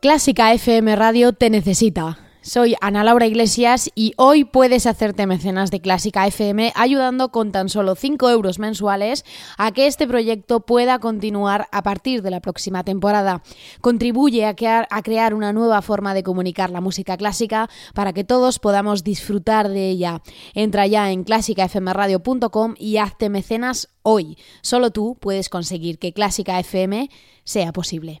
Clásica FM Radio te necesita. Soy Ana Laura Iglesias y hoy puedes hacerte mecenas de Clásica FM ayudando con tan solo 5 euros mensuales a que este proyecto pueda continuar a partir de la próxima temporada. Contribuye a crear, una nueva forma de comunicar la música clásica para que todos podamos disfrutar de ella. Entra ya en clásicafmradio.com y hazte mecenas hoy. Solo tú puedes conseguir que Clásica FM sea posible.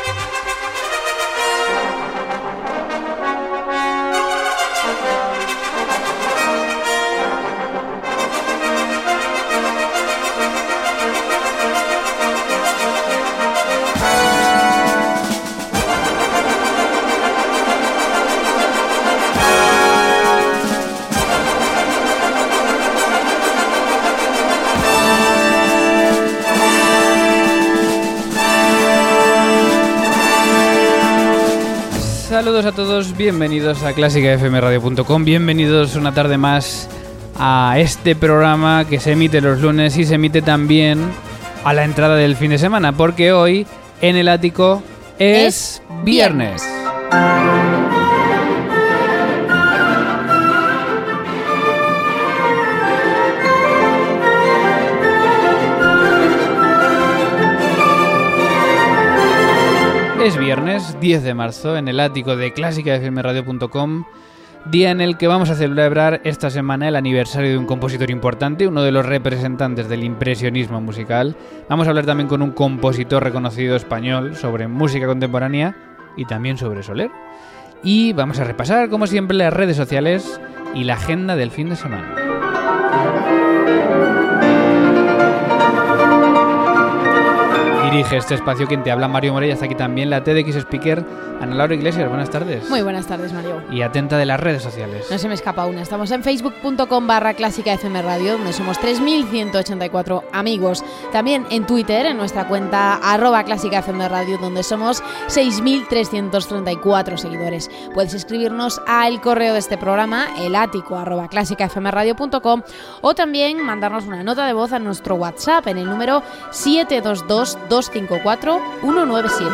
Saludos a todos, bienvenidos a clásicafmradio.com, bienvenidos una tarde más a este programa que se emite los lunes y se emite también a la entrada del fin de semana, porque hoy en el ático es, Es viernes. Es viernes 10 de marzo en el ático de clásicafmradio.com, día en el que vamos a celebrar esta semana el aniversario de un compositor importante, uno de los representantes del impresionismo musical. Vamos a hablar también con un compositor reconocido español sobre música contemporánea y también sobre Soler. Y vamos a repasar, como siempre, las redes sociales y la agenda del fin de semana. Dirige este espacio quien te habla Mario Morella, está aquí también la TDX Speaker, Ana Laura Iglesias, buenas tardes. Muy buenas tardes, Mario. Y atenta de las redes sociales. No se me escapa una. Estamos en facebook.com barra clásica FM Radio, donde somos 3.184 amigos. También en Twitter, en nuestra cuenta arroba clásica FM Radio, donde somos 6.334 seguidores. Puedes escribirnos al correo de este programa, elático arroba clásicafmradio.com o también mandarnos una nota de voz a nuestro WhatsApp en el número 722-254-197.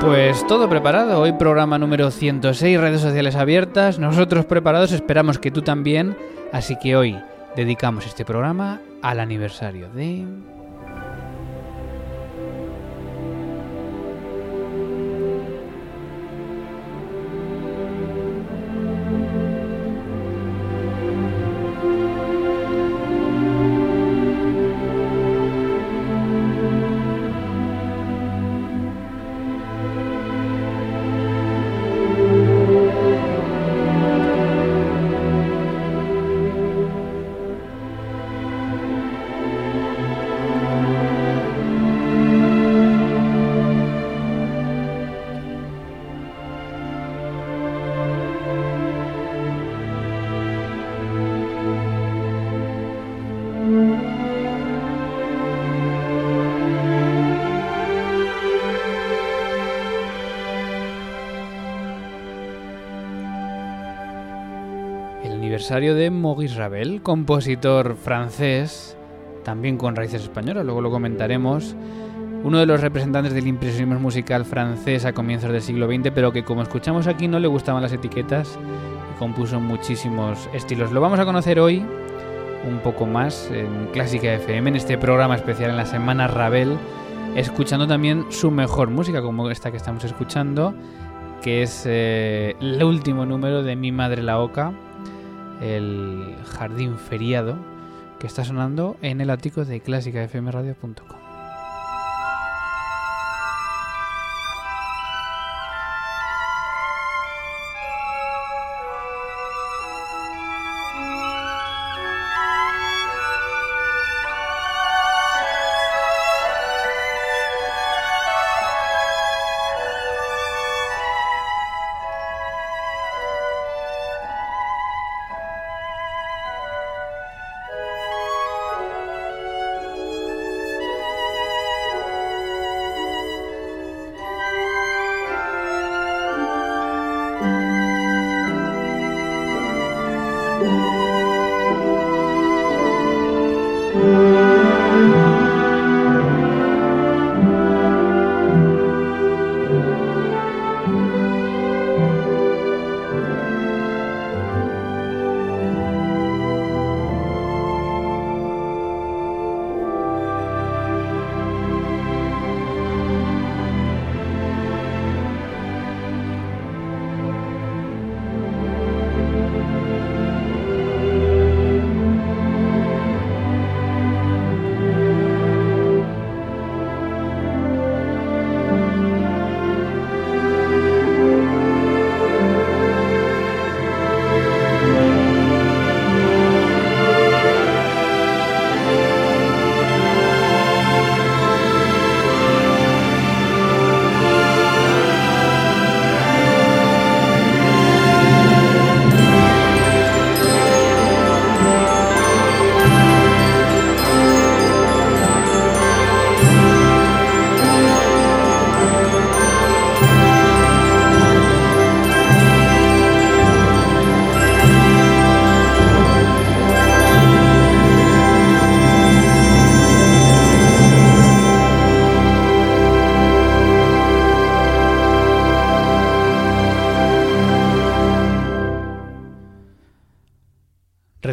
Pues todo preparado, hoy programa número 106, redes sociales abiertas, nosotros preparados, esperamos que tú también, así que hoy dedicamos este programa al aniversario de... aniversario de Maurice Ravel, compositor francés, también con raíces españolas, luego lo comentaremos, uno de los representantes del impresionismo musical francés a comienzos del siglo XX, pero que como escuchamos aquí no le gustaban las etiquetas y compuso muchísimos estilos. Lo vamos a conocer hoy un poco más en Clásica FM, en este programa especial en la semana Ravel, escuchando también su mejor música, como esta que estamos escuchando, que es eh, el último número de Mi Madre la Oca, el jardín feriado, que está sonando en el ático de clásicafmradio.com.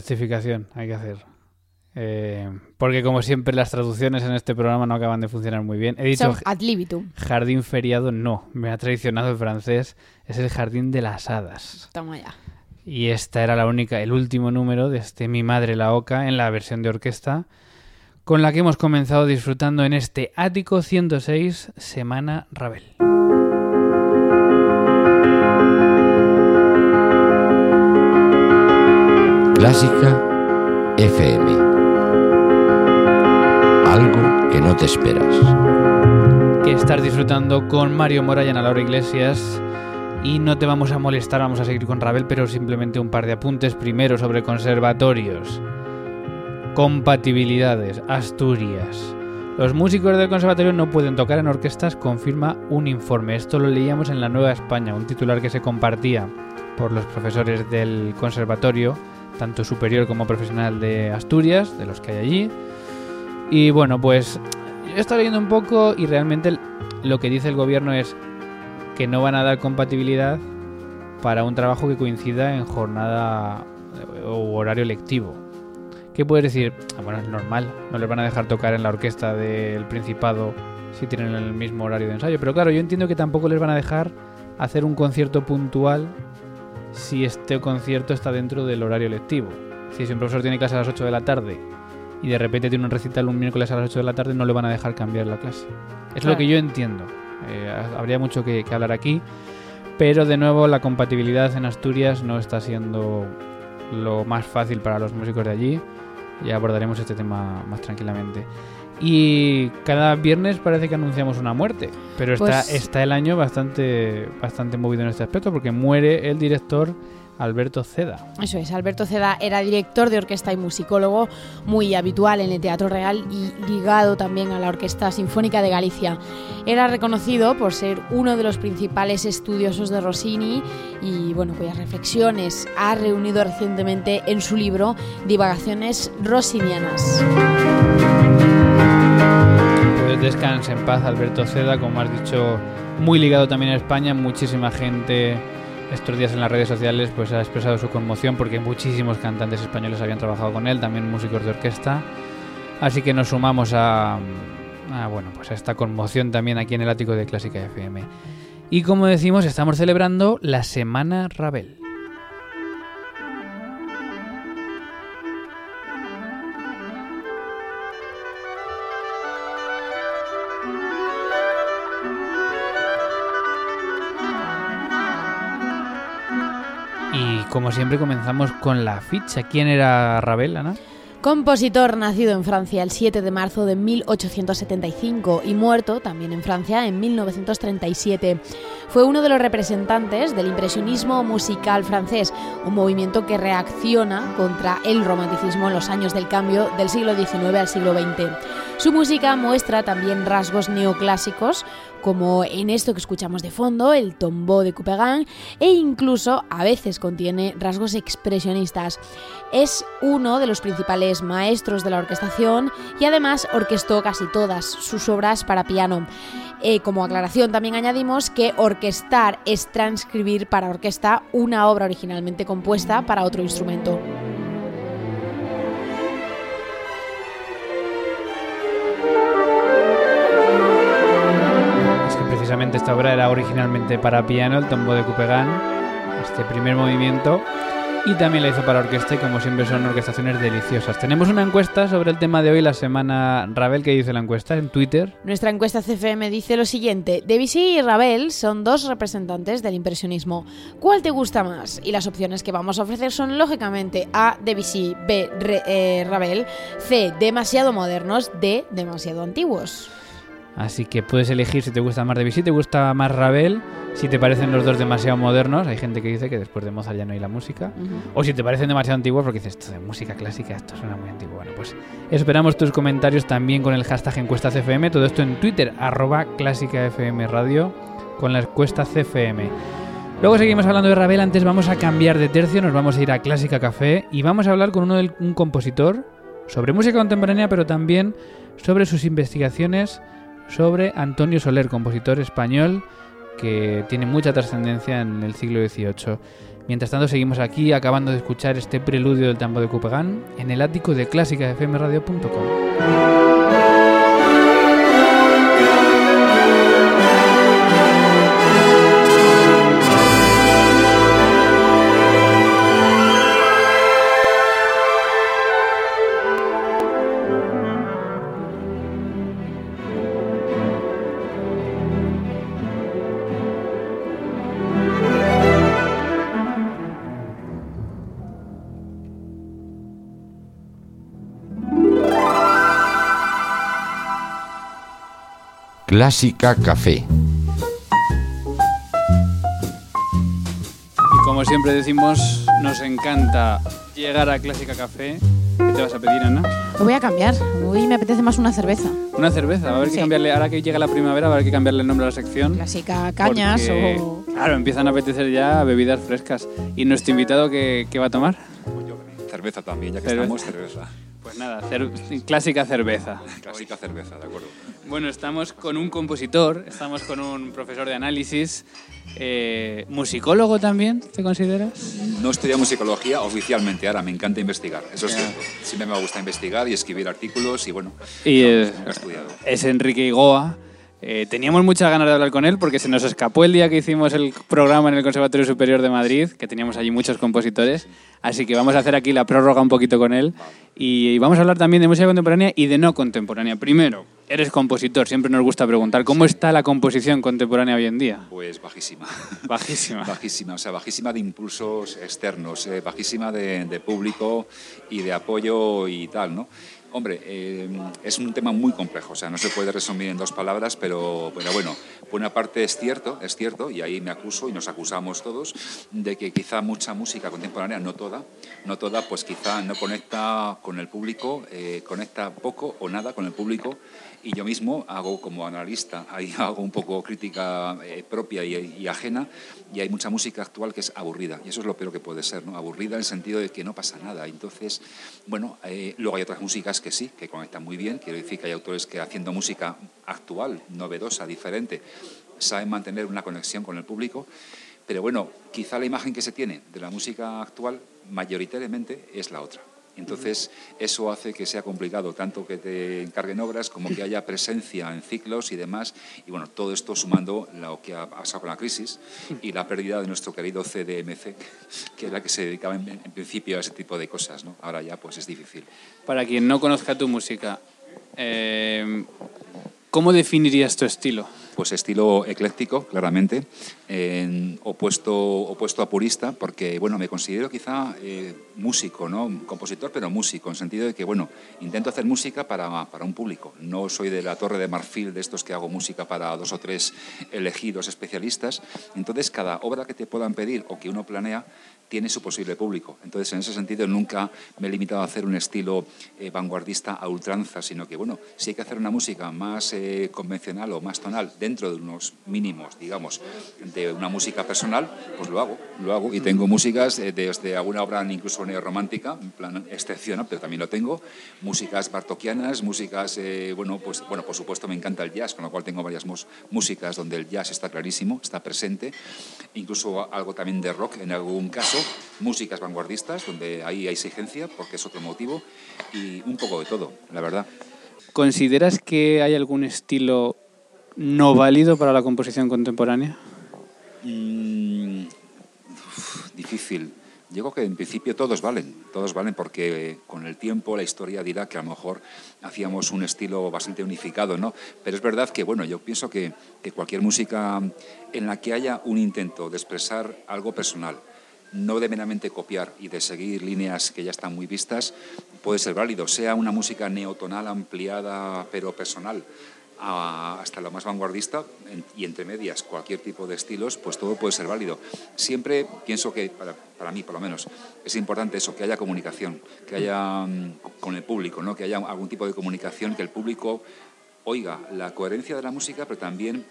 Rectificación hay que hacer. Eh, porque como siempre las traducciones en este programa no acaban de funcionar muy bien. He dicho ad libitum. jardín feriado, no. Me ha traicionado el francés. Es el jardín de las hadas. Toma ya. Y esta era la única, el último número de este Mi Madre la Oca en la versión de orquesta, con la que hemos comenzado disfrutando en este Ático 106, Semana Ravel. Clásica FM. Algo que no te esperas. Que estás disfrutando con Mario Mora y Ana Laura Iglesias. Y no te vamos a molestar, vamos a seguir con Ravel, pero simplemente un par de apuntes. Primero sobre conservatorios. Compatibilidades. Asturias. Los músicos del conservatorio no pueden tocar en orquestas, confirma un informe. Esto lo leíamos en La Nueva España, un titular que se compartía por los profesores del conservatorio, tanto superior como profesional de Asturias, de los que hay allí. Y bueno, pues he estado leyendo un poco y realmente lo que dice el gobierno es que no van a dar compatibilidad para un trabajo que coincida en jornada o horario lectivo. ¿Qué puedes decir? Ah, bueno, es normal, no les van a dejar tocar en la orquesta del Principado si tienen el mismo horario de ensayo. Pero claro, yo entiendo que tampoco les van a dejar hacer un concierto puntual si este concierto está dentro del horario lectivo. Si un profesor tiene clase a las 8 de la tarde y de repente tiene un recital un miércoles a las 8 de la tarde, no le van a dejar cambiar la clase. Es lo que yo entiendo. Eh, habría mucho que, que hablar aquí. Pero de nuevo, la compatibilidad en Asturias no está siendo lo más fácil para los músicos de allí. Ya abordaremos este tema más tranquilamente. Y cada viernes parece que anunciamos una muerte, pero está, Pues- está el año bastante, bastante movido en este aspecto porque muere el director Alberto Ceda. Eso es, Alberto Ceda era director de orquesta y musicólogo muy habitual en el Teatro Real y ligado también a la Orquesta Sinfónica de Galicia. Era reconocido por ser uno de los principales estudiosos de Rossini y bueno, cuyas reflexiones ha reunido recientemente en su libro Divagaciones Rossinianas. Pues descanse en paz, Alberto Ceda, como has dicho, muy ligado también a España. Muchísima gente estos días en las redes sociales pues ha expresado su conmoción porque muchísimos cantantes españoles habían trabajado con él, también músicos de orquesta. Así que nos sumamos a, bueno, pues a esta conmoción también aquí en el ático de Clásica FM. Y como decimos, estamos celebrando la Semana Ravel. Como siempre comenzamos con la ficha. ¿Quién era Ravel, Ana? Compositor nacido en Francia el 7 de marzo de 1875 y muerto también en Francia en 1937. Fue uno de los representantes del impresionismo musical francés, un movimiento que reacciona contra el romanticismo en los años del cambio del siglo XIX al siglo XX. Su música muestra también rasgos neoclásicos, como en esto que escuchamos de fondo, el tombeau de Couperin, e incluso a veces contiene rasgos expresionistas. Es uno de los principales maestros de la orquestación y además orquestó casi todas sus obras para piano. Eh, como aclaración también añadimos que orquestar es transcribir para orquesta una obra originalmente compuesta para otro instrumento. Precisamente esta obra era originalmente para piano, el tombo de Couperin, este primer movimiento, y también la hizo para orquesta y como siempre son orquestaciones deliciosas. Tenemos una encuesta sobre el tema de hoy, la semana Ravel, que dice la encuesta en Twitter. Nuestra encuesta CFM dice lo siguiente, Debussy y Ravel son dos representantes del impresionismo. ¿Cuál te gusta más? Y las opciones que vamos a ofrecer son lógicamente A, Debussy, B, Re- eh, Ravel, C, demasiado modernos, D, demasiado antiguos. Así que puedes elegir si te gusta más Debussy, te gusta más Ravel, si te parecen los dos demasiado modernos, hay gente que dice que después de Mozart ya no hay la música, o si te parecen demasiado antiguos porque dices, esto de música clásica, esto suena muy antiguo. Bueno, pues esperamos tus comentarios también con el hashtag encuesta CFM, todo esto en Twitter, arroba clásica FM Radio, con la encuesta CFM. Luego seguimos hablando de Ravel, antes vamos a cambiar de tercio, nos vamos a ir a Clásica Café y vamos a hablar con uno del, un compositor sobre música contemporánea, pero también sobre sus investigaciones sobre Antonio Soler, compositor español que tiene mucha trascendencia en el siglo XVIII. Mientras tanto, seguimos aquí acabando de escuchar este preludio del tambo de Couperin en el ático de clásicafmradio.com. Clásica Café. Y como siempre decimos, nos encanta llegar a Clásica Café. ¿Qué te vas a pedir, Ana? Lo voy a cambiar. Hoy me apetece más una cerveza. Una cerveza. Va a haber que cambiarle, ahora que llega la primavera, va a haber que cambiarle el nombre a la sección. Clásica cañas porque, o... Claro, empiezan a apetecer ya bebidas frescas. ¿Y nuestro invitado qué, qué va a tomar? Cerveza también, ya que Cerveza. estamos, cerveza. Pues nada, cer- clásica cerveza. Clásica cerveza, de acuerdo. Bueno, estamos con un compositor, estamos con un profesor de análisis, eh, musicólogo también, ¿te consideras? No estudio musicología oficialmente, ahora me encanta investigar, eso es cierto. Siempre me gusta investigar y escribir artículos y bueno, Y no, eh, he estudiado. es Enrique Igoa. Eh, teníamos muchas ganas de hablar con él porque se nos escapó el día que hicimos el programa en el Conservatorio Superior de Madrid, que teníamos allí muchos compositores. Así que vamos a hacer aquí la prórroga un poquito con él. Y vamos a hablar también de música contemporánea y de no contemporánea. Primero, eres compositor, siempre nos gusta preguntar, ¿cómo está la composición contemporánea hoy en día? Pues bajísima. Bajísima. Bajísima, o sea, bajísima de impulsos externos, eh, bajísima de, de público y de apoyo y tal, ¿no? Hombre, eh, es un tema muy complejo, o sea, no se puede resumir en dos palabras, pero, pero bueno, por una parte es cierto, es cierto, y ahí me acuso y nos acusamos todos, de que quizá mucha música contemporánea, no toda, no toda, pues quizá no conecta con el público, eh, conecta poco o nada con el público, y yo mismo hago como analista, ahí hago un poco crítica eh, propia y, y ajena, y hay mucha música actual que es aburrida, y eso es lo peor que puede ser, ¿no? Aburrida en el sentido de que no pasa nada. Entonces, bueno, eh, luego hay otras músicas que que sí, que conectan muy bien. Quiero decir que hay autores que haciendo música actual, novedosa, diferente, saben mantener una conexión con el público. Pero bueno, quizá la imagen que se tiene de la música actual mayoritariamente es la otra. Entonces, eso hace que sea complicado, tanto que te encarguen obras como que haya presencia en ciclos y demás. Y bueno, todo esto sumando lo que ha pasado con la crisis y la pérdida de nuestro querido CDMC, que es la que se dedicaba en, en principio a ese tipo de cosas. ¿no? Ahora ya pues es difícil. Para quien no conozca tu música, eh, ¿cómo definirías tu estilo? Pues estilo ecléctico, claramente, en opuesto, opuesto a purista, porque bueno, me considero quizá eh, músico, ¿no? compositor, pero músico, en sentido de que bueno, intento hacer música para, para un público. No soy de la torre de marfil de estos que hago música para dos o tres elegidos especialistas. Entonces, cada obra que te puedan pedir o que uno planea tiene su posible público. Entonces, en ese sentido, nunca me he limitado a hacer un estilo eh, vanguardista a ultranza, sino que, bueno, si hay que hacer una música más eh, convencional o más tonal, dentro de unos mínimos, digamos, de una música personal, pues lo hago, lo hago. Y tengo músicas eh, desde alguna obra incluso neorromántica, en plan excepcional, pero también lo tengo, músicas bartokianas, músicas, eh, bueno, pues, bueno, por supuesto me encanta el jazz, con lo cual tengo varias músicas donde el jazz está clarísimo, está presente, incluso algo también de rock en algún caso, músicas vanguardistas, donde ahí hay exigencia, porque es otro motivo, y un poco de todo, la verdad. ¿Consideras que hay algún estilo no válido para la composición contemporánea? Mm, uf, difícil. Digo que en principio todos valen, todos valen porque con el tiempo la historia dirá que a lo mejor hacíamos un estilo bastante unificado, ¿no? Pero es verdad que, bueno, yo pienso que, que cualquier música en la que haya un intento de expresar algo personal, no de meramente copiar y de seguir líneas que ya están muy vistas, puede ser válido, sea una música neotonal ampliada pero personal, a- hasta lo más vanguardista en- y entre medias cualquier tipo de estilos, pues todo puede ser válido. Siempre pienso que, para, para mí por lo menos, es importante eso, que haya comunicación, que haya mm, con el público, ¿no? que haya algún tipo de comunicación, que el público oiga la coherencia de la música, pero también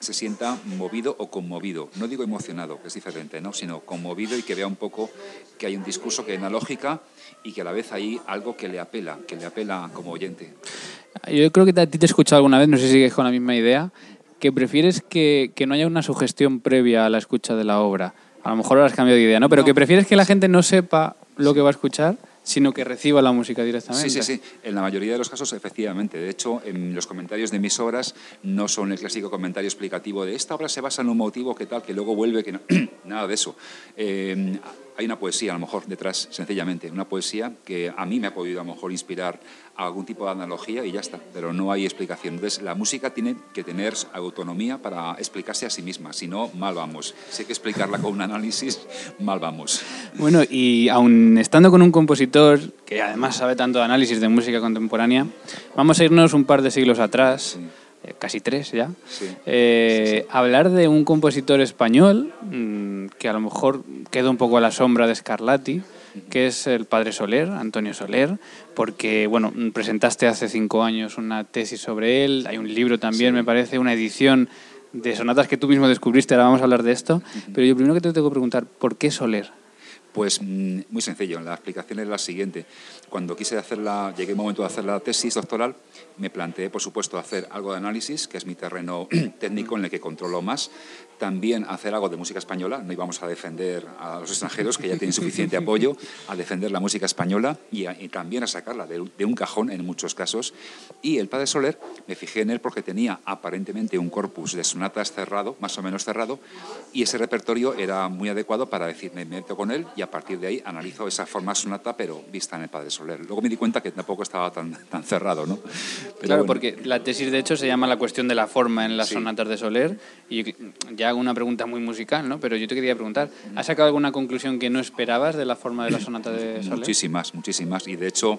se sienta movido o conmovido. No digo emocionado, que es diferente, ¿no? sino conmovido y que vea un poco que hay un discurso que hay una lógica y que a la vez hay algo que le apela, que le apela como oyente. Yo creo que a ti te he escuchado alguna vez, no sé si sigues con la misma idea, que prefieres que, que no haya una sugestión previa a la escucha de la obra. A lo mejor ahora has cambiado de idea, ¿no? Pero No. que prefieres que la gente no sepa lo que va a escuchar, sino que reciba la música directamente. Sí, sí, sí. En la mayoría de los casos, efectivamente. De hecho, en los comentarios de mis obras no son el clásico comentario explicativo de esta obra se basa en un motivo que tal, que luego vuelve, que no. Nada de eso. Eh, hay una poesía, a lo mejor, detrás, sencillamente. Una poesía que a mí me ha podido, a lo mejor, inspirar a algún tipo de analogía y ya está. Pero no hay explicación. Entonces, la música tiene que tener autonomía para explicarse a sí misma. Si no, mal vamos. Si hay que explicarla con un análisis, mal vamos. Bueno, y aun estando con un compositor que además sabe tanto de análisis de música contemporánea, vamos a irnos un par de siglos atrás, casi tres ya, Sí. eh, hablar de un compositor español mm, que a lo mejor queda un poco a la sombra de Scarlatti, que es el padre Soler, Antonio Soler, porque bueno, presentaste hace cinco años una tesis sobre él, hay un libro también, me parece, una edición de sonatas que tú mismo descubriste, ahora vamos a hablar de esto, pero yo primero que te tengo que preguntar, ¿por qué Soler? Pues mm, muy sencillo, la explicación es la siguiente. Cuando quise hacerla, llegué el momento de hacer la tesis doctoral, me planteé, por supuesto, hacer algo de análisis, que es mi terreno técnico en el que controlo más. También hacer algo de música española, no íbamos a defender a los extranjeros, que ya tienen suficiente apoyo, a defender la música española y, a- y también a sacarla de, de un cajón en muchos casos. Y el padre Soler, me fijé en él porque tenía aparentemente un corpus de sonatas cerrado, más o menos cerrado, y ese repertorio era muy adecuado para decir, me meto con él y a partir de ahí analizo esa forma sonata, pero vista en el padre Soler. Luego me di cuenta que tampoco estaba tan, tan cerrado, ¿no? Pero claro, bueno. porque la tesis de hecho se llama la cuestión de la forma en las Sí. sonatas de Soler y ya una pregunta muy musical, ¿no? Pero yo te quería preguntar, ¿has sacado alguna conclusión que no esperabas de la forma de la sonata de Soler? Muchísimas, muchísimas. Y de hecho,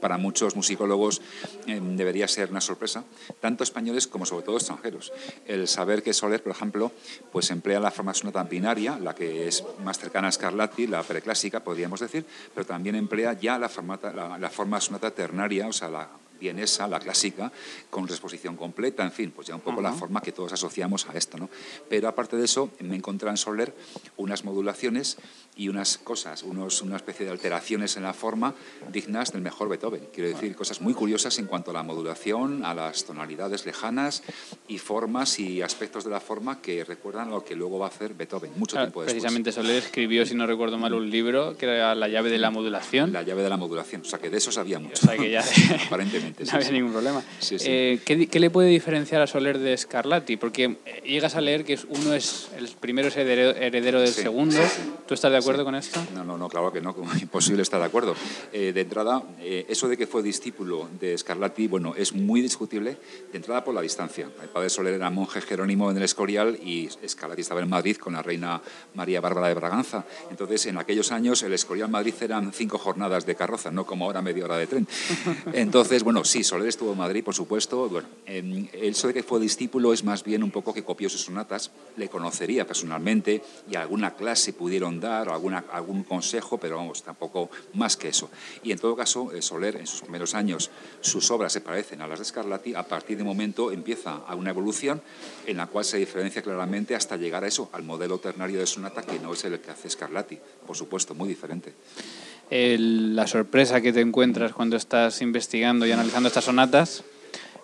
para muchos musicólogos eh, debería ser una sorpresa, tanto españoles como sobre todo extranjeros. El saber que Soler, por ejemplo, pues emplea la forma sonata binaria, la que es más cercana a Scarlatti, la preclásica, podríamos decir, pero también emplea ya la, formata- la, la forma sonata ternaria, o sea, la vienesa, la clásica, con exposición completa, en fin, pues ya un poco la forma que todos asociamos a esto, ¿no? Pero aparte de eso, me encontré en Soler unas modulaciones y unas cosas, unos, una especie de alteraciones en la forma dignas del mejor Beethoven. Quiero decir, cosas muy curiosas en cuanto a la modulación, a las tonalidades lejanas y formas y aspectos de la forma que recuerdan lo que luego va a hacer Beethoven, mucho Claro, tiempo después. precisamente Soler escribió, si no recuerdo mal, un libro que era La llave de la modulación. La llave de la modulación, o sea que de eso sabía mucho. O sea que ya Aparentemente. No sí, había sí. ningún problema. Sí. Eh, ¿qué, qué le puede diferenciar a Soler de Scarlatti? Porque eh, llegas a leer que uno es el primero es heredero, heredero del segundo. ¿Tú estás de acuerdo con esto? No, no, no, claro que no, imposible estar de acuerdo. Eh, de entrada, eh, eso de que fue discípulo de Scarlatti, bueno, es muy discutible, de entrada por la distancia. El padre Soler era monje jerónimo en el Escorial y Scarlatti estaba en Madrid con la reina María Bárbara de Braganza. Entonces, en aquellos años, el Escorial Madrid eran cinco jornadas de carroza, no como ahora media hora de tren. Entonces, bueno, sí, Soler estuvo en Madrid, por supuesto. Bueno, em, eso de que fue discípulo es más bien un poco que copió sus sonatas, le conocería personalmente y alguna clase pudieron dar, o alguna, algún consejo, pero vamos, tampoco más que eso. Y en todo caso, eh, Soler, en sus primeros años, sus obras se parecen a las de Scarlatti, a partir de momento empieza a una evolución en la cual se diferencia claramente hasta llegar a eso, al modelo ternario de sonata que no es el que hace Scarlatti, por supuesto, muy diferente. El- la sorpresa que te encuentras cuando estás investigando y analizando estas sonatas.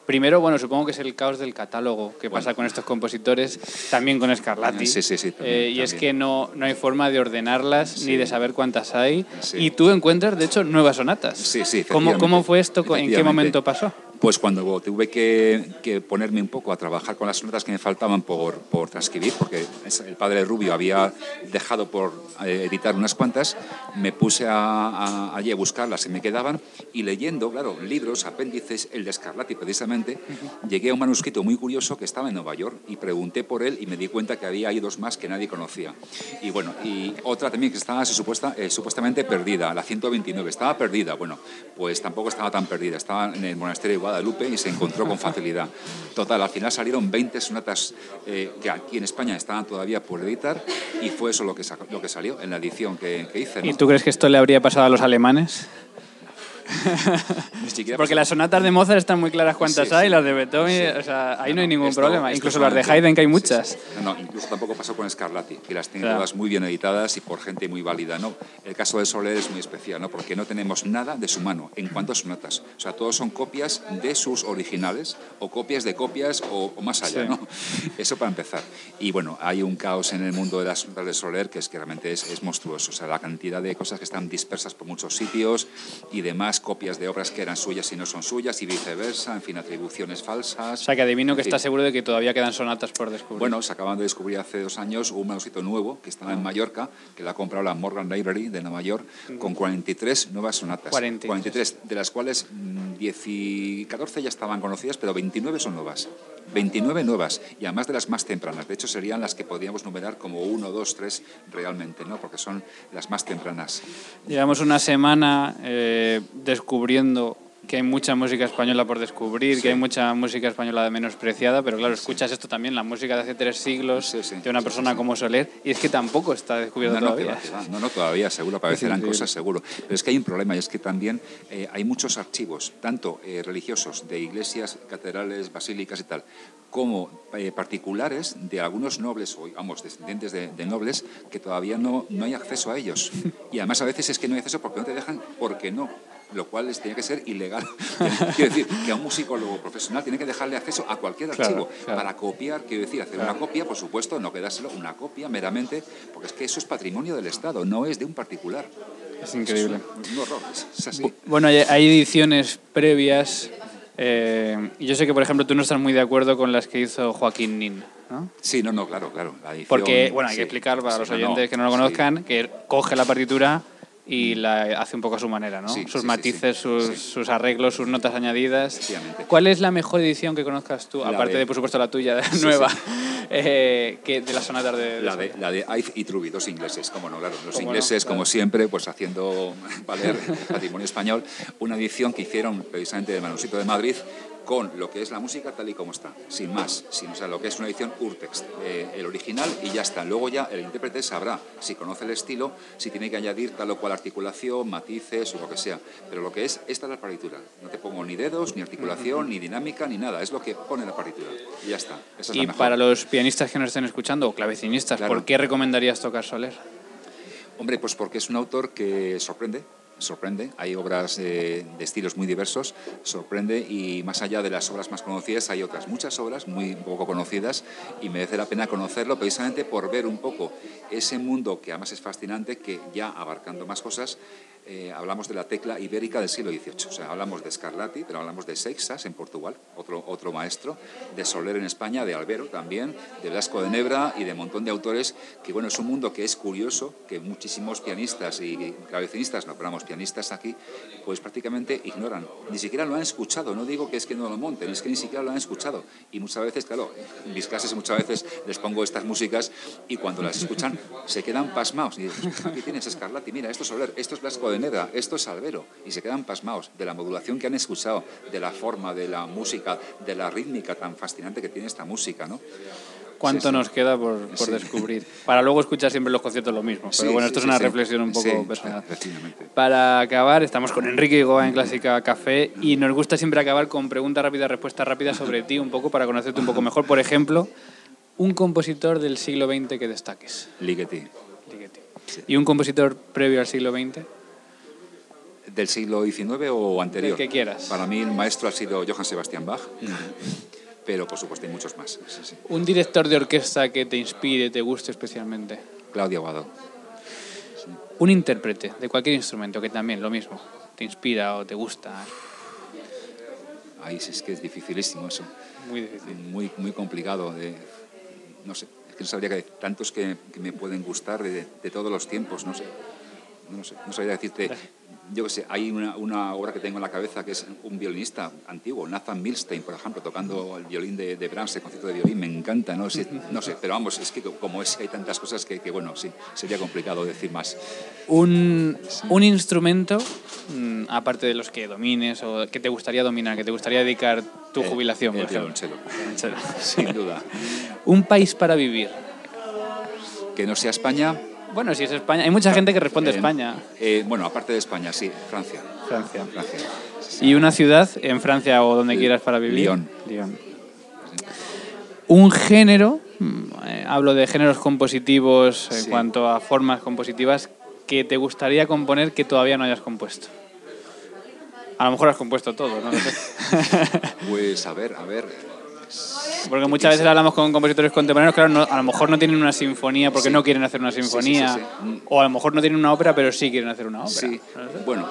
Primero, bueno, supongo que es el caos del catálogo que pasa con estos compositores, también con Scarlatti. Sí, sí, sí, también, Eh, y es que no, no hay forma de ordenarlas ni de saber cuántas hay. Sí. Y tú encuentras, de hecho, nuevas sonatas. Sí, sí, ¿Cómo, ¿Cómo fue esto? ¿En qué momento pasó? Pues cuando tuve que, que ponerme un poco a trabajar con las sonatas que me faltaban por, por transcribir, porque el padre Rubio había dejado por eh, editar unas cuantas, me puse a, a- allí a buscarlas, se me quedaban, y leyendo, claro, libros, apéndices, el de Scarlatti precisamente, llegué a un manuscrito muy curioso que estaba en Nueva York y pregunté por él y me di cuenta que había ahí dos más que nadie conocía. Y bueno, y otra también que estaba supuesta, eh, supuestamente perdida, la 129, estaba perdida. Bueno, pues tampoco estaba tan perdida, estaba en el monasterio de Guadalupe y se encontró con facilidad. Total, al final salieron 20 sonatas eh, que aquí en España estaban todavía por editar y fue eso lo que, lo que salió en la edición que, que hice. ¿Y tú crees que esto le habría pasado a los alemanes? Ni siquiera Porque las sonatas de Mozart están muy claras cuántas Sí, hay, sí. las de Beethoven, Sí. o sea, ahí no, No, hay ningún esto- problema. esto Incluso las de Haydn, que hay muchas. No, no, incluso tampoco pasó con Scarlatti, que las tiene Claro. todas muy bien editadas y por gente muy válida. ¿no? El caso de Soler es muy especial, ¿no? porque no tenemos nada de su mano en cuanto a sonatas. O sea, todos son copias de sus originales o copias de copias o, o más allá. ¿no? Eso para empezar. Y bueno, hay un caos en el mundo de las sonatas de Soler que es que realmente es, es monstruoso. O sea, la cantidad de cosas que están dispersas por muchos sitios y demás copias de obras que eran suyas y no son suyas y viceversa, en fin, atribuciones falsas. O sea, que adivino que En fin. seguro de que todavía quedan sonatas por descubrir. Bueno, se acaban de descubrir hace dos años un manuscrito nuevo que estaba en Mallorca, que la ha comprado la Morgan Library de Nueva York, con 43 nuevas sonatas. 43. de las cuales mm, 10 y 14 ya estaban conocidas, pero 29 son nuevas. 29 nuevas, y además de las más tempranas. De hecho, serían las que podríamos numerar como 1, 2, 3 realmente, ¿no? porque son las más tempranas. Llevamos una semana eh, descubriendo que hay mucha música española por descubrir, que hay mucha música española de menospreciada, pero claro, escuchas esto también, la música de hace tres siglos, Sí, de una persona como Soler, y es que tampoco está descubierto No, no, todavía. va, no, no, todavía, seguro, aparecerán cosas, seguro. Pero es que hay un problema, y es que también eh, hay muchos archivos, tanto eh, religiosos, de iglesias, catedrales, basílicas y tal, como eh, particulares de algunos nobles, o vamos, descendientes de, de nobles, que todavía no, no hay acceso a ellos. Y además a veces es que no hay acceso porque no te dejan, porque no. Lo cual es, tiene que ser ilegal. quiero decir, que a un musicólogo profesional tiene que dejarle acceso a cualquier Claro, archivo claro. para copiar, quiero decir, hacer una copia, por supuesto, no quedárselo una copia meramente, porque es que eso es patrimonio del Estado, no es de un particular. Es increíble. Es un, un horror, es, así. Bu- Bueno, hay ediciones previas, eh, yo sé que, por ejemplo, tú no estás muy de acuerdo con las que hizo Joaquín Nin, ¿no? Sí, no, no, claro, claro. La edición, Porque, bueno, hay sí, que explicar para sí, los no, oyentes que no lo sí. conozcan, que coge la partitura y la hace un poco a su manera, ¿no? Sus matices, sus, sus arreglos, sus notas añadidas. ¿Cuál es la mejor edición que conozcas tú, La aparte de, de- por supuesto, la tuya, nueva. Eh, que de las sonatas de... de La de, la de Ive y Truby, dos ingleses, como no, claro. Los no, ingleses, claro. como siempre, pues haciendo valer el patrimonio español, una edición que hicieron precisamente del manuscrito de Madrid con lo que es la música tal y como está, sin más, sin, o sea, lo que es una edición Urtext, eh, el original y ya está. Luego ya el intérprete sabrá, si conoce el estilo, si tiene que añadir tal o cual articulación, matices o lo que sea. Pero lo que es, esta es la partitura. No te pongo ni dedos, ni articulación, ni dinámica, ni nada. Es lo que pone la partitura. Y ya está. Esa es la Y mejor. para los pianistas que nos estén escuchando, o clavecinistas, Claro. ¿por qué recomendarías tocar Soler? Hombre, pues porque es un autor que sorprende, sorprende. Hay obras de estilos muy diversos, sorprende y más allá de las obras más conocidas hay otras muchas obras muy poco conocidas y merece la pena conocerlo precisamente por ver un poco ese mundo que además es fascinante, que ya abarcando más cosas, eh, hablamos de la tecla ibérica del siglo XVIII. O sea, hablamos de Scarlatti, pero hablamos de Seixas en Portugal, otro, otro maestro, de Soler en España, de Albero también, de Blasco de Nebra y de un montón de autores que, bueno, es un mundo que es curioso, que muchísimos pianistas y clavecinistas, no, pero pianistas aquí, pues prácticamente ignoran. Ni siquiera lo han escuchado. No digo que es que no lo monten, es que ni siquiera lo han escuchado. Y muchas veces, claro, en mis clases muchas veces les pongo estas músicas y cuando las escuchan se quedan pasmados. Y dicen, aquí tienes Scarlatti, mira, esto es Soler, esto es Blasco de Nebra, esto es Albero. Y se quedan pasmados de la modulación que han escuchado, de la forma, de la música, de la rítmica tan fascinante que tiene esta música, ¿no? ¿Cuánto Sí, sí. nos queda por, por Sí. descubrir? Para luego escuchar siempre los conciertos lo mismo. Pero bueno, esto es una reflexión un poco personal. Para acabar, estamos con Enrique Igoa en Clásica Café y nos gusta siempre acabar con preguntas rápidas, respuestas rápidas sobre ti, un poco para conocerte un poco mejor. Por ejemplo, un compositor del siglo XX que destaques. Ligeti. Ligeti. ¿Y un compositor previo al siglo XX? ¿Del siglo XIX o anterior? Del que quieras. Para mí el maestro ha sido Johann Sebastian Bach, pero por supuesto hay muchos más. Sí, sí. Un director de orquesta que te inspire, te guste especialmente. Claudia Aguado. Un intérprete de cualquier instrumento que también, lo mismo, te inspira o te gusta. Ahí sí es que es dificilísimo eso. Muy difícil. Muy, muy complicado. De, no sé, es que no sabría que tantos que, que me pueden gustar de, de todos los tiempos, no sé. No sé, no sabría decirte. Yo qué sé, hay una, una obra que tengo en la cabeza que es un violinista antiguo, Nathan Milstein, por ejemplo, tocando el violín de, de Brahms, el concierto de violín, me encanta, ¿no? Sí, no sé, pero vamos, es que como es, hay tantas cosas que, que, bueno, sí, sería complicado decir más. Un, un instrumento, mm, aparte de los que domines o que te gustaría dominar, que te gustaría dedicar tu El- jubilación, el por violonchelo. Violonchelo. Sin duda. Un país para vivir. Que no sea España. Bueno, si es España, hay mucha gente que responde eh, España, eh, bueno, aparte de España, sí, Francia. Francia. Francia. Y una ciudad en Francia o donde quieras para vivir. Lyon. Lyon. Un género, mm, eh, hablo de géneros compositivos en Sí. cuanto a formas compositivas, que te gustaría componer que todavía no hayas compuesto. A lo mejor has compuesto todo, no lo sé. Pues a ver, a ver. Porque muchas veces hablamos con compositores contemporáneos, claro, no- a lo mejor no tienen una sinfonía porque Sí. no quieren hacer una sinfonía, sí, sí. o a lo mejor no tienen una ópera, pero sí quieren hacer una ópera. Sí, bueno,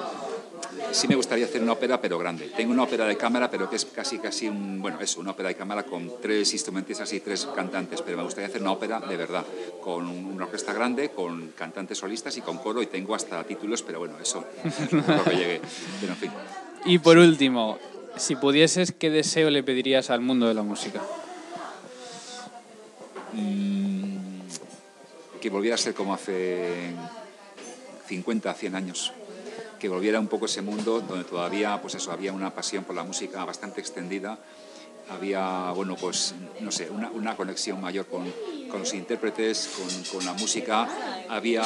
sí me gustaría hacer una ópera, pero grande. Tengo una ópera de cámara, pero que es casi, casi un, bueno, eso, una ópera de cámara con tres instrumentistas y tres cantantes, pero me gustaría hacer una ópera de verdad, con una orquesta grande, con cantantes solistas y con coro, y tengo hasta títulos, pero bueno, eso, no creo que llegue, pero en fin. Y por último, si pudieses, ¿qué deseo le pedirías al mundo de la música? que volviera a ser como hace 50, 100 años. Que volviera un poco ese mundo donde todavía, pues eso, había una pasión por la música bastante extendida. Había, bueno, pues, no sé, una, una conexión mayor con, con los intérpretes, con, con la música. Había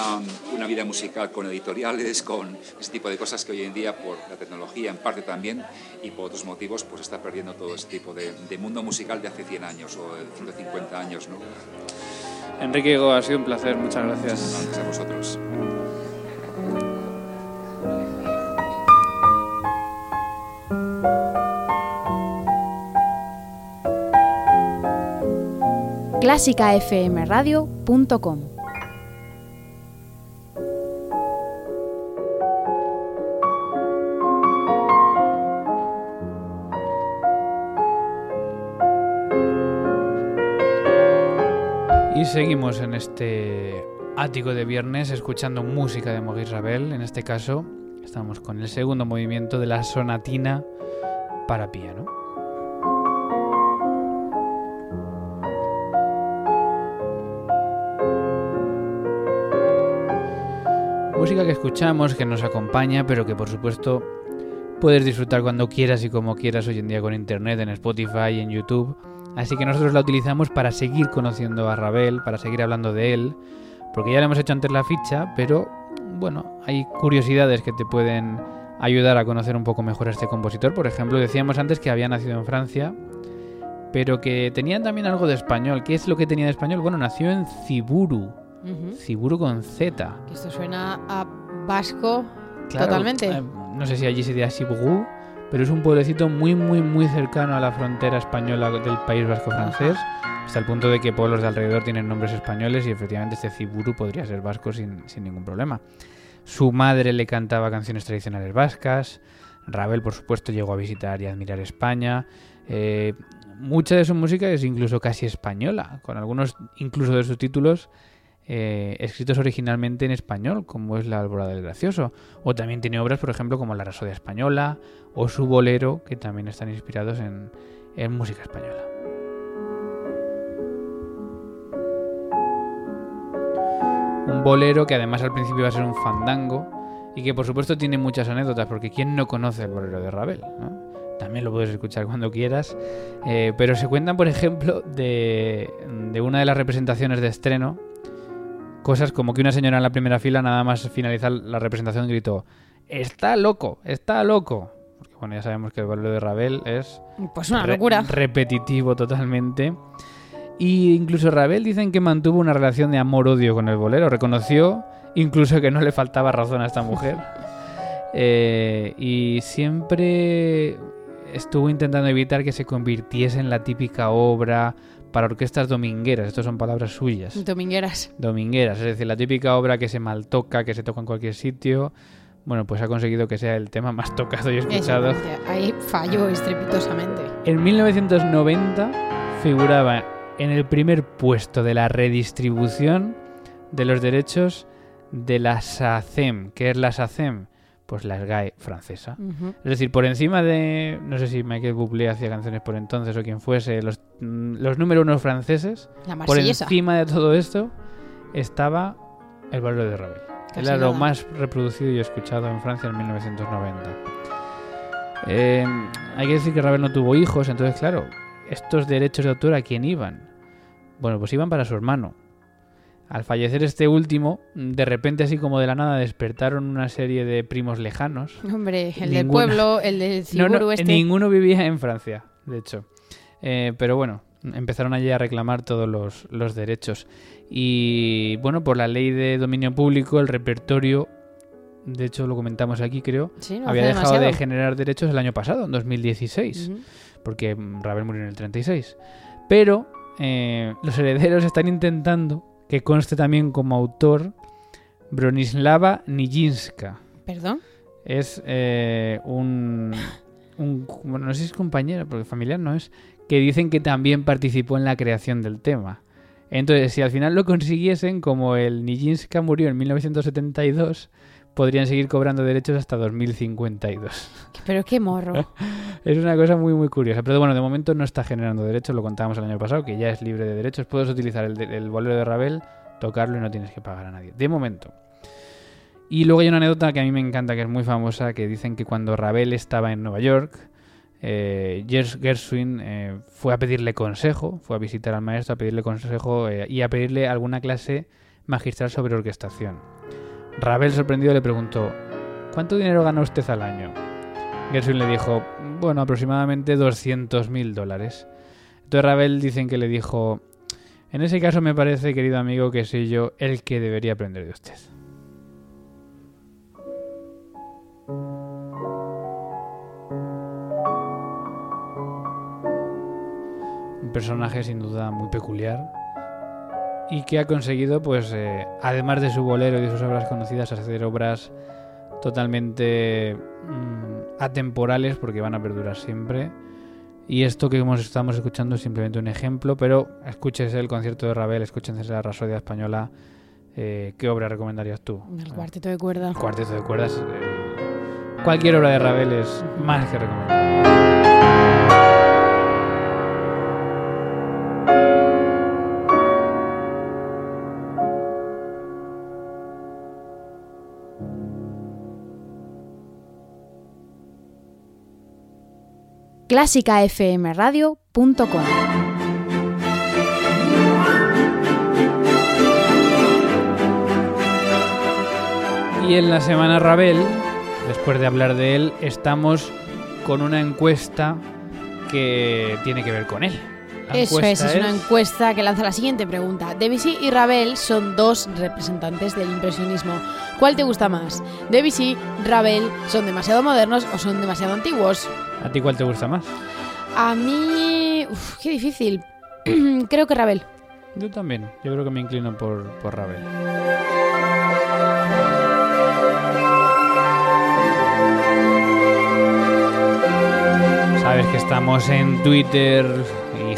una vida musical con editoriales, con ese tipo de cosas que hoy en día, por la tecnología en parte también, y por otros motivos, pues está perdiendo todo ese tipo de, de mundo musical de hace 100 años o de 150 años, ¿no? Enrique Higo, ha sido un placer, muchas gracias. Gracias a vosotros. clásicafmradio.com Y seguimos en este ático de viernes escuchando música de Maurice Ravel. En este caso, estamos con el segundo movimiento de la sonatina para piano. Música que escuchamos, que nos acompaña, pero que por supuesto puedes disfrutar cuando quieras y como quieras hoy en día con internet, en Spotify en YouTube. Así que nosotros la utilizamos para seguir conociendo a Ravel, para seguir hablando de él, porque ya le hemos hecho antes la ficha, pero bueno, hay curiosidades que te pueden ayudar a conocer un poco mejor a este compositor. Por ejemplo, decíamos antes que había nacido en Francia, pero que tenían también algo de español. ¿Qué es lo que tenía de español? Bueno, nació en Ciburu, Ciburu con Z. Esto suena a vasco Claro, totalmente. eh, no sé si allí sería Ciburu, pero es un pueblecito muy, muy, muy cercano a la frontera española del País Vasco francés, hasta el punto de que pueblos de alrededor tienen nombres españoles y efectivamente este Ciburu podría ser vasco sin, sin ningún problema. Su madre le cantaba canciones tradicionales vascas, Ravel, por supuesto, llegó a visitar y admirar España. eh, mucha de su música es incluso casi española, con algunos incluso de sus títulos eh, escritos originalmente en español, como es La Alborada del Gracioso. O también tiene obras, por ejemplo, como La Rasodia Española o Su Bolero, que también están inspirados en, música española. Un bolero que además al principio va a ser un fandango y que por supuesto tiene muchas anécdotas, porque ¿quién no conoce el bolero de Ravel? También lo puedes escuchar cuando quieras, eh, pero se cuentan, por ejemplo, de una de las representaciones de estreno, cosas como que una señora en la primera fila, nada más finalizar la representación, gritó: ¡Está loco! ¡Está loco! Porque bueno, ya sabemos que el bolero de Ravel es Pues una re- locura. repetitivo totalmente. Y incluso Ravel dicen que mantuvo una relación de amor-odio con el bolero. Reconoció incluso que no le faltaba razón a esta mujer. Eh, y siempre estuvo intentando evitar que se convirtiese en la típica obra para orquestas domingueras. Estas son palabras suyas. Domingueras. Domingueras, es decir, la típica obra que se mal toca, que se toca en cualquier sitio. Bueno, pues ha conseguido que sea el tema más tocado y Eso, escuchado. ahí falló estrepitosamente. En 1990 figuraba en el primer puesto de la redistribución de los derechos de la SACEM. ¿Qué es la SACEM? Pues la SGAE francesa. Es decir, por encima de, no sé si Michael Bublé hacía canciones por entonces o quien fuese, los, mm, los número uno franceses, La por encima de todo esto estaba el bolero de Ravel. Casi Era lo más reproducido y escuchado en Francia en 1990. Eh, hay que decir que Ravel no tuvo hijos, entonces claro, estos derechos de autor a quién iban? Bueno, pues iban para su hermano. Al fallecer este último, de repente así como de la nada despertaron una serie de primos lejanos. Hombre, el del pueblo, el del No, no, este. ninguno vivía en Francia, de hecho. Eh, pero bueno, empezaron allí a reclamar todos los, los derechos. Y bueno, por la ley de dominio público, el repertorio, de hecho lo comentamos aquí creo, Sí, no había dejado de generar derechos el año pasado, en 2016, Ujú. porque Ravel murió en el 36. Pero eh, los herederos están intentando que conste también como autor Bronislava Nijinska ¿Perdón? es eh, un, un- bueno, no sé si es compañero, porque familiar no es, que dicen que también participó en la creación del tema. Entonces, si al final lo consiguiesen, como el Nijinska murió en 1972, podrían seguir cobrando derechos hasta 2052. Pero qué morro. Es una cosa muy, muy curiosa. Pero bueno, de momento no está generando derechos, lo contábamos el año pasado, que ya es libre de derechos. Puedes utilizar el, el bolero de Ravel, tocarlo y no tienes que pagar a nadie. De momento. Y luego hay una anécdota que a mí me encanta, que es muy famosa, que dicen que cuando Ravel estaba en Nueva York, eh, Gers- Gershwin eh, fue a pedirle consejo, fue a visitar al maestro a pedirle consejo eh, y a pedirle alguna clase magistral sobre orquestación. Ravel, sorprendido, le preguntó, ¿cuánto dinero gana usted al año? Gershwin le dijo, bueno, aproximadamente 200.000 dólares. Entonces Ravel dicen que le dijo, en ese caso me parece, querido amigo, que soy yo el que debería aprender de usted. Un personaje sin duda muy peculiar y que ha conseguido, pues, eh, además de su bolero y de sus obras conocidas, hacer obras totalmente mm, atemporales porque van a perdurar siempre. Y esto que hemos, estamos escuchando es simplemente un ejemplo, pero escúchese el concierto de Ravel, escúchense la Rasodia Española. eh, ¿Qué obra recomendarías tú? El cuarteto de cuerda. El cuarteto de cuerdas. eh, cualquier obra de Ravel es más que recomendable. clásicafmradio.com. Y en la semana Rabel, después de hablar de él, estamos con una encuesta que tiene que ver con él. La Eso es, es una encuesta que lanza la siguiente pregunta. Debussy y Ravel son dos representantes del impresionismo. ¿Cuál te gusta más? ¿Debussy, Ravel son demasiado modernos o son demasiado antiguos? ¿A ti cuál te gusta más? A mí... Uf, qué difícil. Creo que Ravel. Yo también. Yo creo que me inclino por, por Ravel. Sabes que estamos en Twitter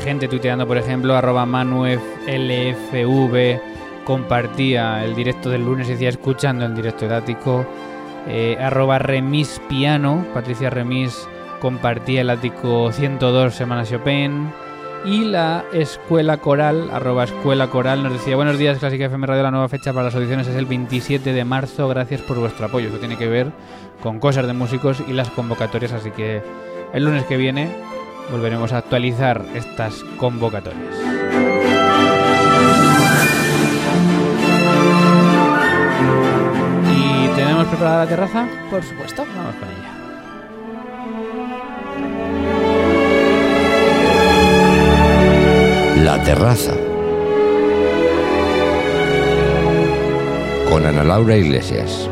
gente tuiteando, por ejemplo, arroba manueflfv compartía el directo del lunes y decía escuchando el directo de Ático. Eh, arroba remispiano, Patricia Remis compartía el ático 102 Semanas Chopin. Y la escuela coral, arroba escuela coral, nos decía buenos días, Clásica FM Radio, la nueva fecha para las audiciones es el 27 de marzo, gracias por vuestro apoyo. Esto tiene que ver con cosas de músicos y las convocatorias, así que el lunes que viene volveremos a actualizar estas convocatorias. ¿Y tenemos preparada la terraza? Por supuesto. Vamos con ella. La terraza. Con Ana Laura Iglesias.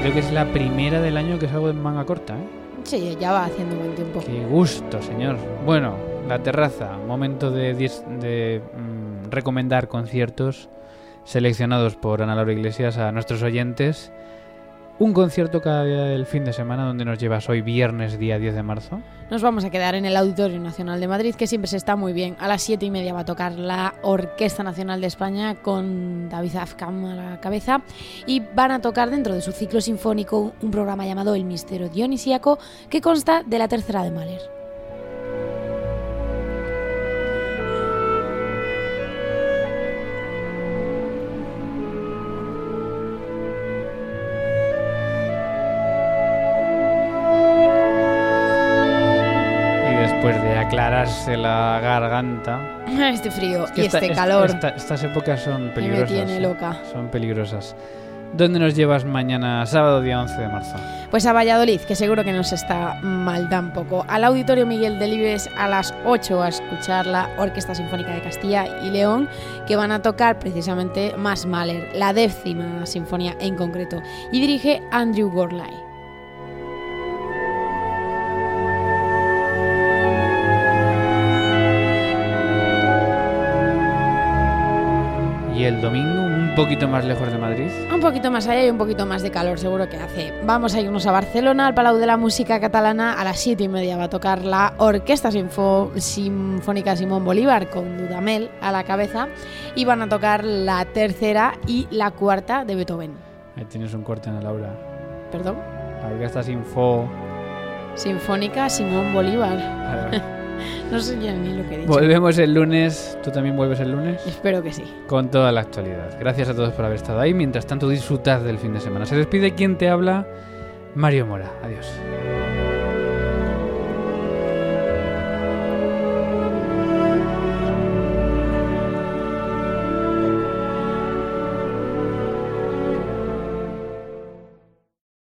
Creo que es la primera del año que salgo en manga corta, ¿eh? Sí, ya va haciendo buen tiempo. Qué gusto, señor. Bueno, la terraza, momento de, de, mm, recomendar conciertos seleccionados por Ana Laura Iglesias a nuestros oyentes. Un concierto cada día del fin de semana donde nos llevas hoy viernes día 10 de marzo. Nos vamos a quedar en el Auditorio Nacional de Madrid, que siempre se está muy bien. A las siete y media va a tocar la Orquesta Nacional de España con David Afkam a la cabeza y van a tocar dentro de su ciclo sinfónico un programa llamado El Misterio Dionisíaco que consta de la tercera de Mahler. Aclararse la garganta. Este frío Es que y esta- este calor esta- estas épocas son peligrosas. tiene ¿eh? loca. Son peligrosas. ¿Dónde nos llevas mañana, sábado día 11 de marzo? Pues a Valladolid, que seguro que nos está mal tampoco. Al Auditorio Miguel Delibes a las 8 a escuchar la Orquesta Sinfónica de Castilla y León, que van a tocar precisamente más Mahler, la décima sinfonía en concreto, y dirige Andrew Gorlay. Y el domingo, un poquito más lejos de Madrid. Un poquito más allá y un poquito más de calor, seguro que hace. Vamos a irnos a Barcelona, al Palau de la Música Catalana. A las 7 y media va a tocar la Orquesta Sinfo- Sinfónica Simón Bolívar con Dudamel a la cabeza. Y van a tocar la tercera y la cuarta de Beethoven. Ahí tienes un corte en Laura. Perdón. La orquesta Sinfo. Sinfónica Simón Bolívar. No sé ya ni lo que he dicho. Volvemos el lunes. ¿Tú también vuelves el lunes? Espero que sí. Con toda la actualidad. Gracias a todos por haber estado ahí. Mientras tanto, disfrutad del fin de semana. Se despide quien te habla, Mario Mora. Adiós.